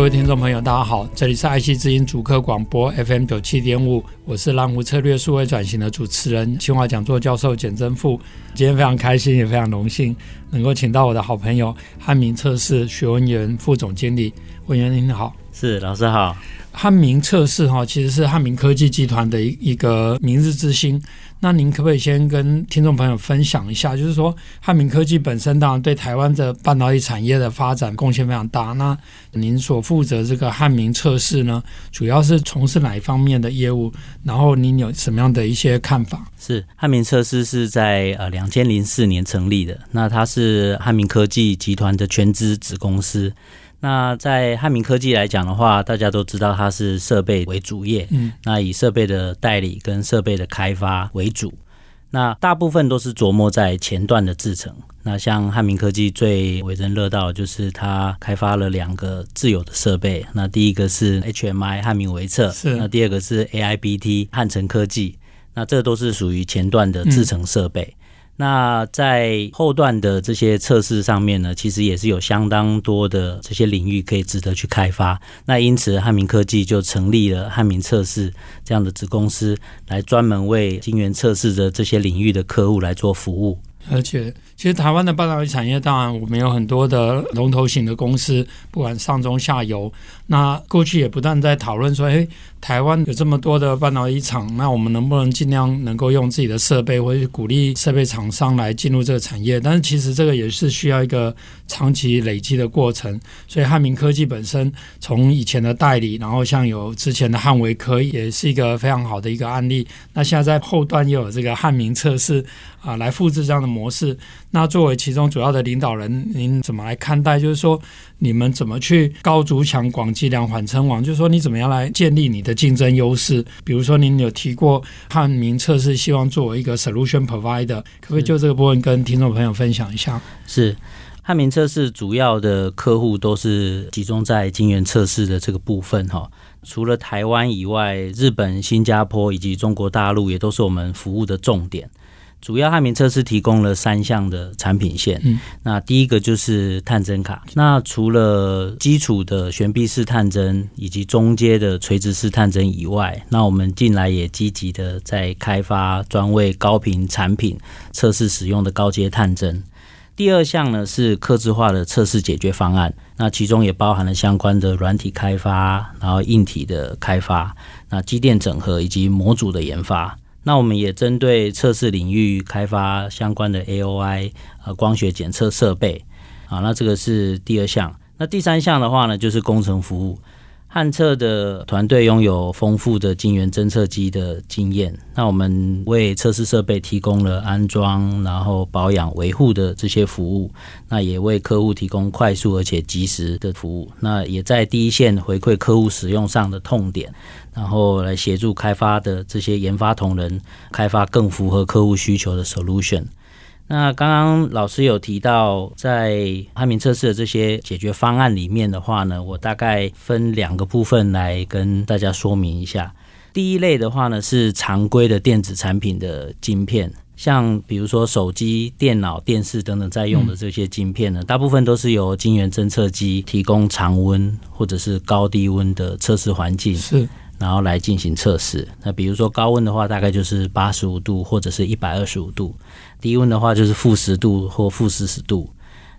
各位听众朋友，大家好，这里是爱惜之音主客广播 FM 九七点五，我是蓝湖策略数位转型的主持人，清华讲座教授简真富。今天非常开心，也非常荣幸能够请到我的好朋友汉明测试徐文元副总经理。文元您好，是老师好。汉明测试哈，其实是汉明科技集团的一一个明日之星。那您可不可以先跟听众朋友分享一下，就是说汉明科技本身当然对台湾的半导体产业的发展贡献非常大。那您所负责这个汉明测试呢，主要是从事哪一方面的业务？然后您有什么样的一些看法？是汉明测试是在呃两千零四年成立的，那它是汉明科技集团的全资子公司。那在汉明科技来讲的话，大家都知道它是设备为主业，嗯，那以设备的代理跟设备的开发为主，那大部分都是琢磨在前段的制程。那像汉明科技最为人乐道就是它开发了两个自有的设备，那第一个是 HMI 汉明维测，是，那第二个是 AIBT 汉城科技，那这都是属于前段的制程设备。嗯那在后段的这些测试上面呢，其实也是有相当多的这些领域可以值得去开发。那因此，汉明科技就成立了汉明测试这样的子公司，来专门为晶圆测试的这些领域的客户来做服务。而且，其实台湾的半导体产业，当然我们有很多的龙头型的公司，不管上中下游。那过去也不断在讨论说，诶，台湾有这么多的半导体厂，那我们能不能尽量能够用自己的设备，或者鼓励设备厂商来进入这个产业？但是其实这个也是需要一个长期累积的过程。所以汉明科技本身从以前的代理，然后像有之前的汉维科，也是一个非常好的一个案例。那现在在后段又有这个汉明测试啊，来复制这样的模式。那作为其中主要的领导人，您怎么来看待？就是说，你们怎么去高筑墙、广积粮、缓称王？就是说，你怎么样来建立你的竞争优势？比如说，您有提过汉明测试希望作为一个 solution provider，可不可以就这个部分跟听众朋友分享一下？是汉明测试主要的客户都是集中在晶圆测试的这个部分哈。除了台湾以外，日本、新加坡以及中国大陆也都是我们服务的重点。主要汉明测试提供了三项的产品线，嗯，那第一个就是探针卡。那除了基础的悬臂式探针以及中阶的垂直式探针以外，那我们近来也积极的在开发专为高频产品测试使用的高阶探针。第二项呢是客制化的测试解决方案，那其中也包含了相关的软体开发，然后硬体的开发，那机电整合以及模组的研发。那我们也针对测试领域开发相关的 AOI 呃光学检测设备啊，那这个是第二项。那第三项的话呢，就是工程服务。汉测的团队拥有丰富的晶圆侦测机的经验，那我们为测试设备提供了安装、然后保养、维护的这些服务，那也为客户提供快速而且及时的服务，那也在第一线回馈客户使用上的痛点，然后来协助开发的这些研发同仁开发更符合客户需求的 solution。那刚刚老师有提到，在汉明测试的这些解决方案里面的话呢，我大概分两个部分来跟大家说明一下。第一类的话呢，是常规的电子产品的晶片，像比如说手机、电脑、电视等等在用的这些晶片呢，大部分都是由晶圆侦测机提供常温或者是高低温的测试环境。是。然后来进行测试。那比如说高温的话，大概就是八十五度或者是一百二十五度；低温的话就是负十度或负四十度。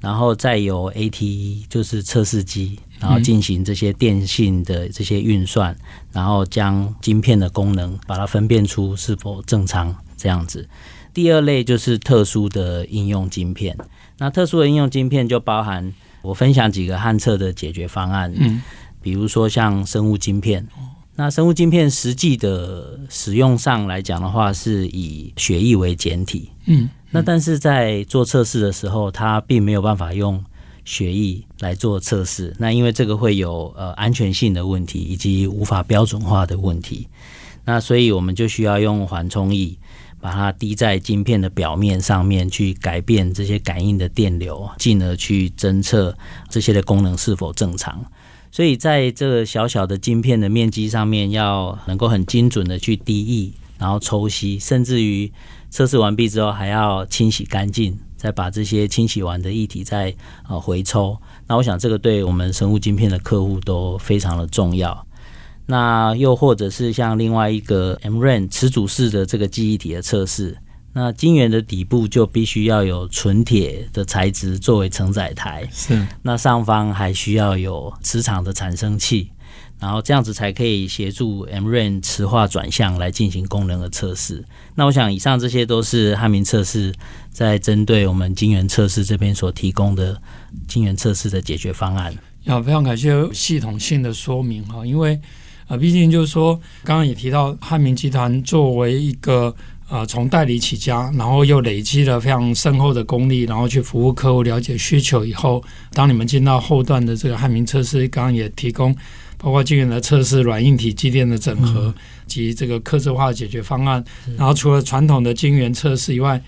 然后再由 ATE 就是测试机，然后进行这些电信的这些运算，然后将晶片的功能把它分辨出是否正常这样子。第二类就是特殊的应用晶片。那特殊的应用晶片就包含我分享几个汉测的解决方案，嗯，比如说像生物晶片。那生物晶片实际的使用上来讲的话，是以血液为简体。嗯，那但是在做测试的时候，它并没有办法用血液来做测试。那因为这个会有呃安全性的问题，以及无法标准化的问题，那所以我们就需要用缓冲液把它滴在晶片的表面上面，去改变这些感应的电流，进而去侦测这些的功能是否正常。所以在这个小小的晶片的面积上面，要能够很精准的去滴液，然后抽吸，甚至于测试完毕之后还要清洗干净。再把这些清洗完的液体再呃回抽，那我想这个对我们生物晶片的客户都非常的重要。那又或者是像另外一个 MRAM 磁阻式的这个记忆体的测试，那晶圆的底部就必须要有纯铁的材质作为承载台，是。那上方还需要有磁场的产生器。然后这样子才可以协助 MRAM 磁化转向来进行功能的测试。那我想以上这些都是汉明测试在针对我们晶圆测试这边所提供的晶圆测试的解决方案。要非常感谢系统性的说明哈，因为啊，毕竟就是说刚刚也提到汉明集团作为一个啊从代理起家，然后又累积了非常深厚的功力，然后去服务客户、了解需求以后，当你们进到后段的这个汉明测试，刚刚也提供。包括晶圆的测试、软硬体机电的整合及这个客制化解决方案。然后除了传统的晶圆测试以外，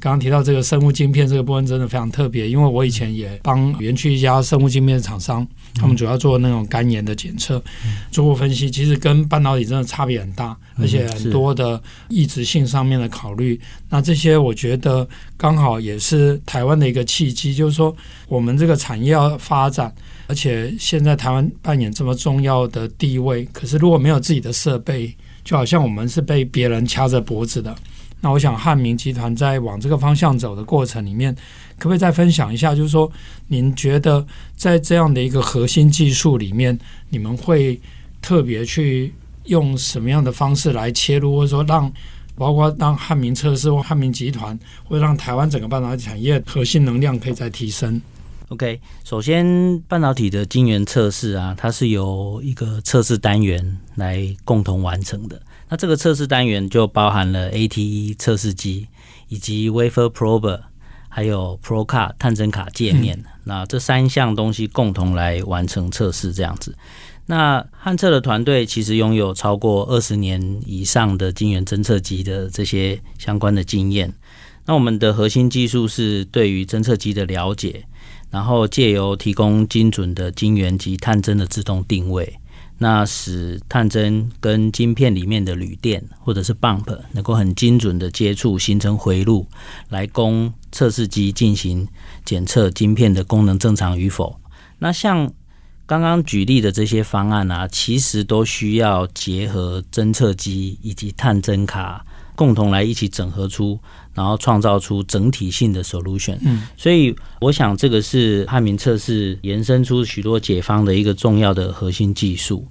刚刚提到这个生物晶片这个部分真的非常特别，因为我以前也帮园区一家生物晶片的厂商，他们主要做那种肝炎的检测，做过分析，其实跟半导体真的差别很大，而且很多的异质性上面的考虑。那这些我觉得刚好也是台湾的一个契机，就是说我们这个产业要发展。而且现在台湾扮演这么重要的地位，可是如果没有自己的设备，就好像我们是被别人掐着脖子的。那我想汉明集团在往这个方向走的过程里面，可不可以再分享一下？就是说，您觉得在这样的一个核心技术里面，你们会特别去用什么样的方式来切入，或者说让包括让汉明测试或汉明集团，会让台湾整个半导体产业核心能量可以再提升？OK，首先半导体的晶圆测试啊，它是由一个测试单元来共同完成的。那这个测试单元就包含了 ATE 测试机，以及 Wafer Prober，还有 Probe Card 探针卡界面。嗯、那这三项东西共同来完成测试，这样子。那汉测的团队其实拥有超过二十年以上的晶圆侦测机的这些相关的经验。那我们的核心技术是对于侦测机的了解。然后借由提供精准的晶圆及探针的自动定位，那使探针跟晶片里面的铝电或者是 bump 能够很精准的接触，形成回路，来供测试机进行检测晶片的功能正常与否。那像刚刚举例的这些方案啊，其实都需要结合侦测机以及探针卡共同来一起整合出。然后创造出整体性的 solution，嗯，所以我想这个是汉民测试延伸出许多解方的一个重要的核心技术。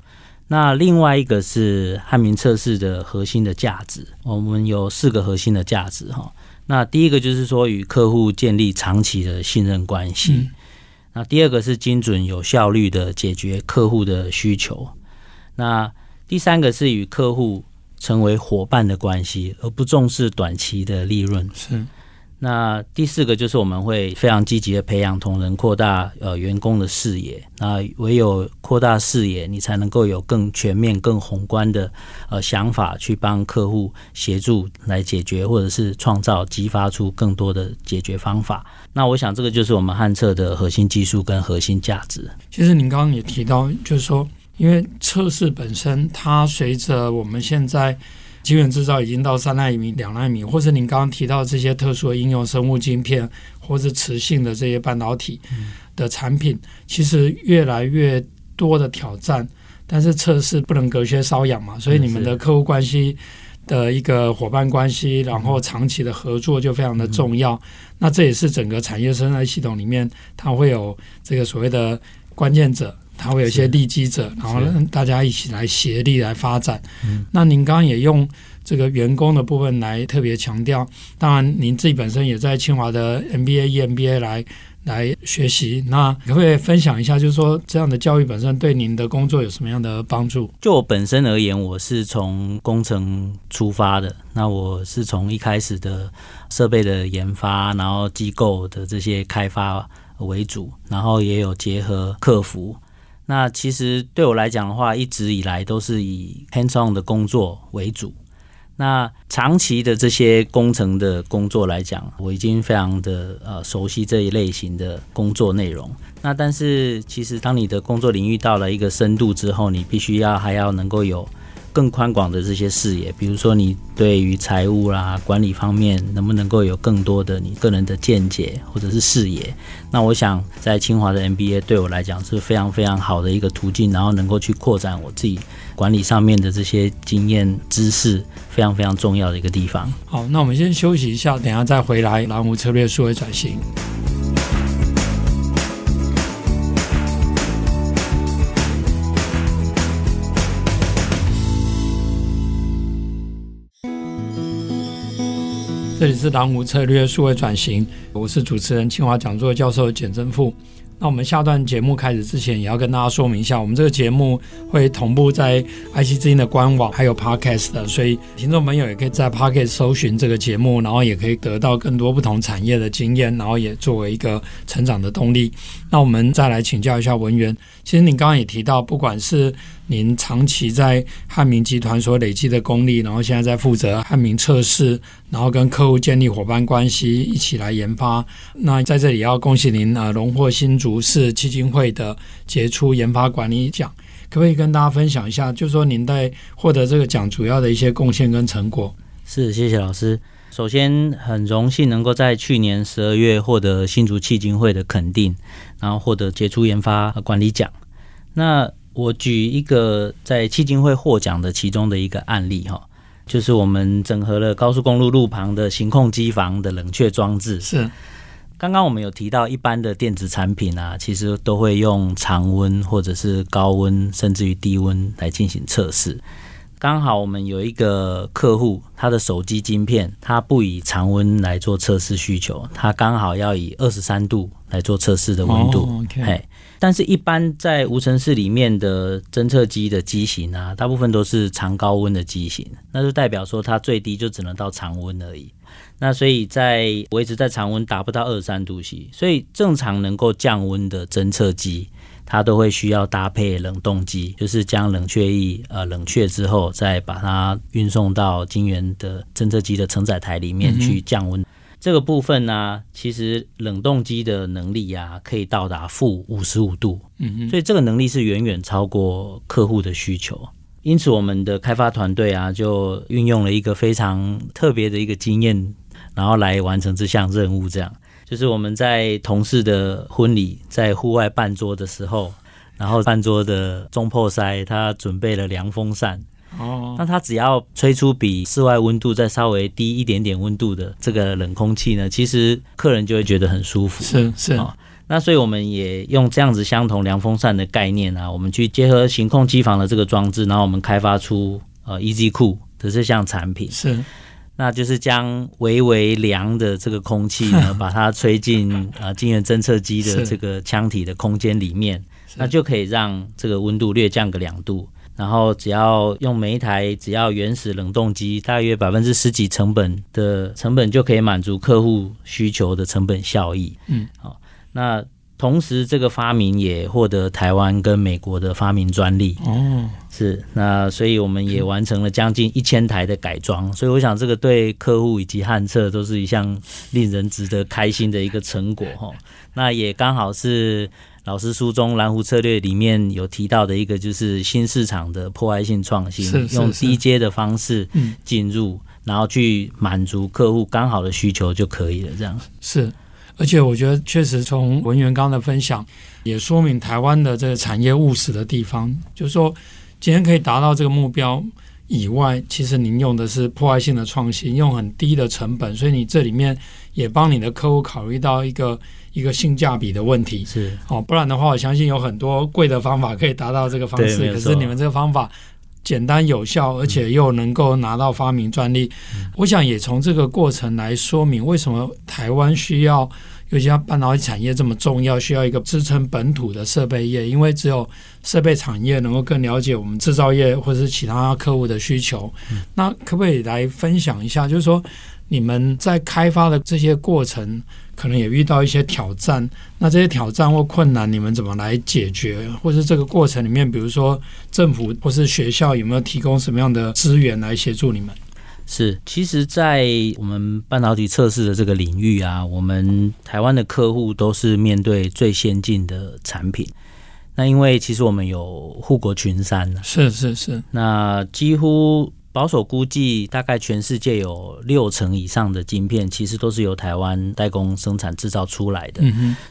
那另外一个是汉民测试的核心的价值，我们有四个核心的价值哈。那第一个就是说与客户建立长期的信任关系，嗯，那第二个是精准有效率的解决客户的需求，那第三个是与客户。成为伙伴的关系，而不重视短期的利润。是。那第四个就是我们会非常积极的培养同仁，扩大呃员工的视野。那唯有扩大视野，你才能够有更全面、更宏观的呃想法，去帮客户协助来解决，或者是创造、激发出更多的解决方法。那我想这个就是我们汉策的核心技术跟核心价值。其实您刚刚也提到，就是说。因为测试本身，它随着我们现在晶圆制造已经到三纳米、两纳米，或者您刚刚提到这些特殊的应用，生物晶片或者磁性的这些半导体的产品，其实越来越多的挑战。但是测试不能隔靴搔痒嘛，所以你们的客户关系的一个伙伴关系，然后长期的合作就非常的重要。那这也是整个产业生态系统里面，它会有这个所谓的关键者。它会有一些利基者，然后让大家一起来协力来发展。那您刚刚也用这个员工的部分来特别强调，当然您自己本身也在清华的 MBA、EMBA 来来学习。那可不可以分享一下，就是说这样的教育本身对您的工作有什么样的帮助？就我本身而言，我是从工程出发的，那我是从一开始的设备的研发，然后机构的这些开发。为主，然后也有结合客服。那其实对我来讲的话，一直以来都是以 hands-on 的工作为主。那长期的这些工程的工作来讲，我已经非常的呃熟悉这一类型的工作内容。那但是其实当你的工作领域到了一个深度之后，你必须要还要能够有。更宽广的这些视野，比如说你对于财务啦、管理方面，能不能够有更多的你个人的见解或者是视野？那我想在清华的 MBA 对我来讲是非常非常好的一个途径，然后能够去扩展我自己管理上面的这些经验知识，非常非常重要的一个地方。好，那我们先休息一下，等下再回来。蓝湖策略数位转型。这里是蓝湖策略数位转型，我是主持人清华讲座教授简正富。那我们下段节目开始之前，也要跟大家说明一下，我们这个节目会同步在 IC 之音的官网，还有 Podcast 的，所以听众朋友也可以在 Podcast 搜寻这个节目，然后也可以得到更多不同产业的经验，然后也作为一个成长的动力。那我们再来请教一下文员，其实您刚刚也提到，不管是您长期在汉明集团所累积的功力，然后现在在负责汉明测试，然后跟客户建立伙伴关系，一起来研发。那在这里要恭喜您啊，荣获新竹市基金会的杰出研发管理奖。可不可以跟大家分享一下，就是说您在获得这个奖主要的一些贡献跟成果？是，谢谢老师。首先，很荣幸能够在去年十二月获得新竹基金会的肯定，然后获得杰出研发管理奖。那我举一个在基金会获奖的其中的一个案例哈，就是我们整合了高速公路路旁的行控机房的冷却装置。是，刚刚我们有提到，一般的电子产品啊，其实都会用常温或者是高温，甚至于低温来进行测试。刚好我们有一个客户，他的手机晶片，他不以常温来做测试需求，他刚好要以二十三度来做测试的温度。Oh, okay. 嘿，但是，一般在无尘室里面的侦测机的机型啊，大部分都是常高温的机型，那就代表说它最低就只能到常温而已。那所以在维持在常温达不到二十三度 C，所以正常能够降温的侦测机。它都会需要搭配冷冻机，就是将冷却液呃冷却之后，再把它运送到晶圆的侦测机的承载台里面去降温。嗯、这个部分呢、啊，其实冷冻机的能力啊，可以到达负五十五度，嗯哼，所以这个能力是远远超过客户的需求。因此，我们的开发团队啊，就运用了一个非常特别的一个经验，然后来完成这项任务，这样。就是我们在同事的婚礼，在户外办桌的时候，然后办桌的中破塞他准备了凉风扇哦，那它只要吹出比室外温度再稍微低一点点温度的这个冷空气呢，其实客人就会觉得很舒服。是是、哦，那所以我们也用这样子相同凉风扇的概念啊，我们去结合行控机房的这个装置，然后我们开发出呃 EZ Cool 的这项产品是。那就是将微微凉的这个空气呢，把它吹进啊晶圆侦测机的这个腔体的空间里面，那就可以让这个温度略降个两度。然后只要用每一台只要原始冷冻机，大约百分之十几成本的成本就可以满足客户需求的成本效益。嗯，好，那。同时，这个发明也获得台湾跟美国的发明专利。哦，是那，所以我们也完成了将近一千台的改装。所以，我想这个对客户以及汉测都是一项令人值得开心的一个成果哈。那也刚好是老师书中蓝湖策略里面有提到的一个，就是新市场的破坏性创新，用低阶的方式进入，然后去满足客户刚好的需求就可以了。这样是。而且我觉得，确实从文员刚的分享，也说明台湾的这个产业务实的地方，就是说，今天可以达到这个目标以外，其实您用的是破坏性的创新，用很低的成本，所以你这里面也帮你的客户考虑到一个一个性价比的问题。是哦，不然的话，我相信有很多贵的方法可以达到这个方式，可是你们这个方法简单有效，而且又能够拿到发明专利。嗯、我想也从这个过程来说明，为什么台湾需要。尤其像半导体产业这么重要，需要一个支撑本土的设备业，因为只有设备产业能够更了解我们制造业或者是其他客户的需求。嗯、那可不可以来分享一下，就是说你们在开发的这些过程，可能也遇到一些挑战。那这些挑战或困难，你们怎么来解决？或是这个过程里面，比如说政府或是学校有没有提供什么样的资源来协助你们？是，其实，在我们半导体测试的这个领域啊，我们台湾的客户都是面对最先进的产品。那因为其实我们有护国群山，是是是，那几乎保守估计，大概全世界有六成以上的晶片，其实都是由台湾代工生产制造出来的。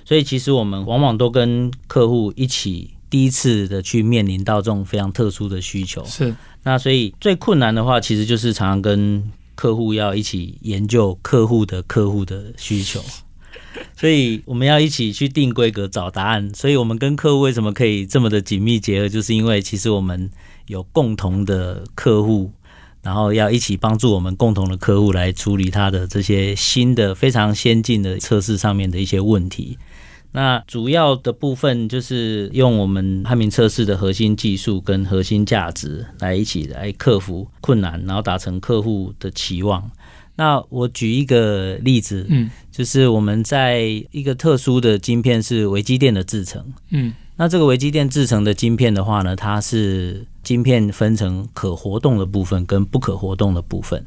所以其实我们往往都跟客户一起第一次的去面临到这种非常特殊的需求。是。那所以最困难的话，其实就是常常跟客户要一起研究客户的客户的需求，所以我们要一起去定规格、找答案。所以我们跟客户为什么可以这么的紧密结合，就是因为其实我们有共同的客户，然后要一起帮助我们共同的客户来处理他的这些新的、非常先进的测试上面的一些问题。那主要的部分就是用我们汉明测试的核心技术跟核心价值来一起来克服困难，然后达成客户的期望。那我举一个例子，嗯，就是我们在一个特殊的晶片是微机电的制成，嗯，那这个微机电制成的晶片的话呢，它是晶片分成可活动的部分跟不可活动的部分，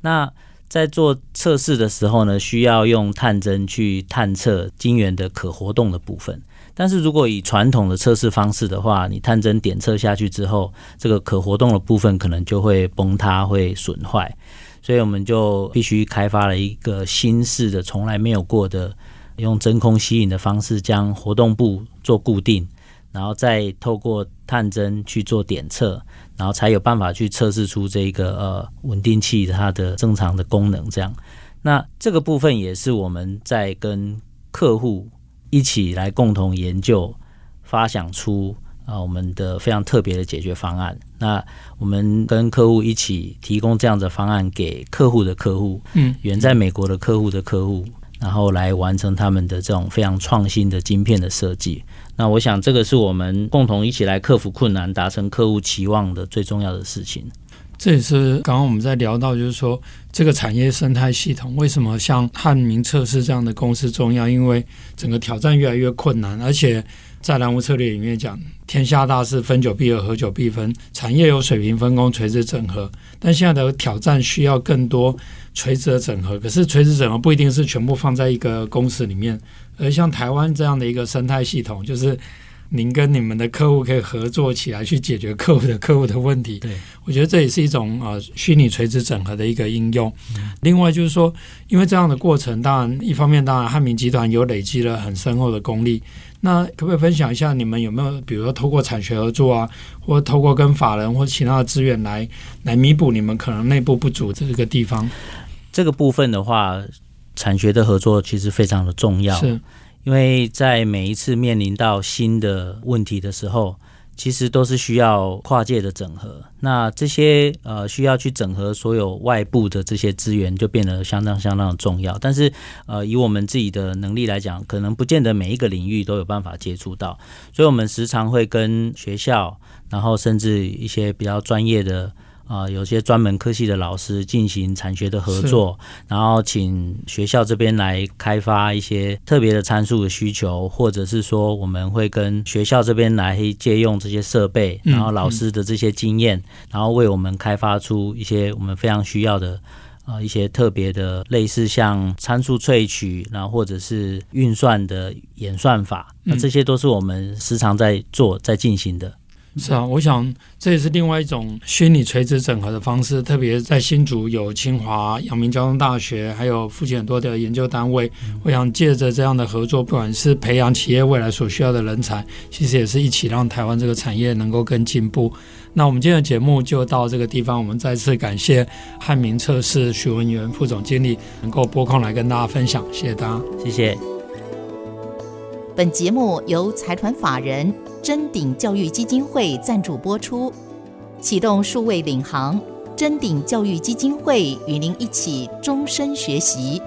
那。在做测试的时候呢，需要用探针去探测晶圆的可活动的部分。但是如果以传统的测试方式的话，你探针点测下去之后，这个可活动的部分可能就会崩塌、会损坏。所以我们就必须开发了一个新式的、从来没有过的，用真空吸引的方式将活动部做固定，然后再透过探针去做点测。然后才有办法去测试出这个呃稳定器它的正常的功能，这样。那这个部分也是我们在跟客户一起来共同研究，发想出啊、呃、我们的非常特别的解决方案。那我们跟客户一起提供这样的方案给客户的客户，嗯，远在美国的客户的客户，然后来完成他们的这种非常创新的晶片的设计。那我想，这个是我们共同一起来克服困难、达成客户期望的最重要的事情。这也是刚刚我们在聊到，就是说这个产业生态系统为什么像汉明测试这样的公司重要？因为整个挑战越来越困难，而且在蓝湖策略里面讲，天下大事，分久必合，合久必分，产业有水平分工、垂直整合，但现在的挑战需要更多垂直的整合。可是垂直整合不一定是全部放在一个公司里面。而像台湾这样的一个生态系统，就是您跟你们的客户可以合作起来去解决客户的客户的问题。对，我觉得这也是一种呃虚拟垂直整合的一个应用。另外就是说，因为这样的过程，当然一方面，当然汉明集团有累积了很深厚的功力。那可不可以分享一下，你们有没有比如说透过产学合作啊，或透过跟法人或其他的资源来来弥补你们可能内部不足这个地方？这个部分的话。产学的合作其实非常的重要，是因为在每一次面临到新的问题的时候，其实都是需要跨界的整合。那这些呃需要去整合所有外部的这些资源，就变得相当相当的重要。但是呃以我们自己的能力来讲，可能不见得每一个领域都有办法接触到，所以我们时常会跟学校，然后甚至一些比较专业的。啊、呃，有些专门科系的老师进行产学的合作，然后请学校这边来开发一些特别的参数的需求，或者是说我们会跟学校这边来借用这些设备，然后老师的这些经验，嗯、然后为我们开发出一些我们非常需要的啊、呃、一些特别的类似像参数萃取，然后或者是运算的演算法，那这些都是我们时常在做在进行的。是啊，我想这也是另外一种虚拟垂直整合的方式，特别在新竹有清华、阳明交通大学，还有附近很多的研究单位。我想借着这样的合作，不管是培养企业未来所需要的人才，其实也是一起让台湾这个产业能够更进步。那我们今天的节目就到这个地方，我们再次感谢汉明测试许文元副总经理能够拨空来跟大家分享，谢谢大家，谢谢。本节目由财团法人。臻鼎教育基金会赞助播出，启动数位领航，臻鼎教育基金会与您一起终身学习。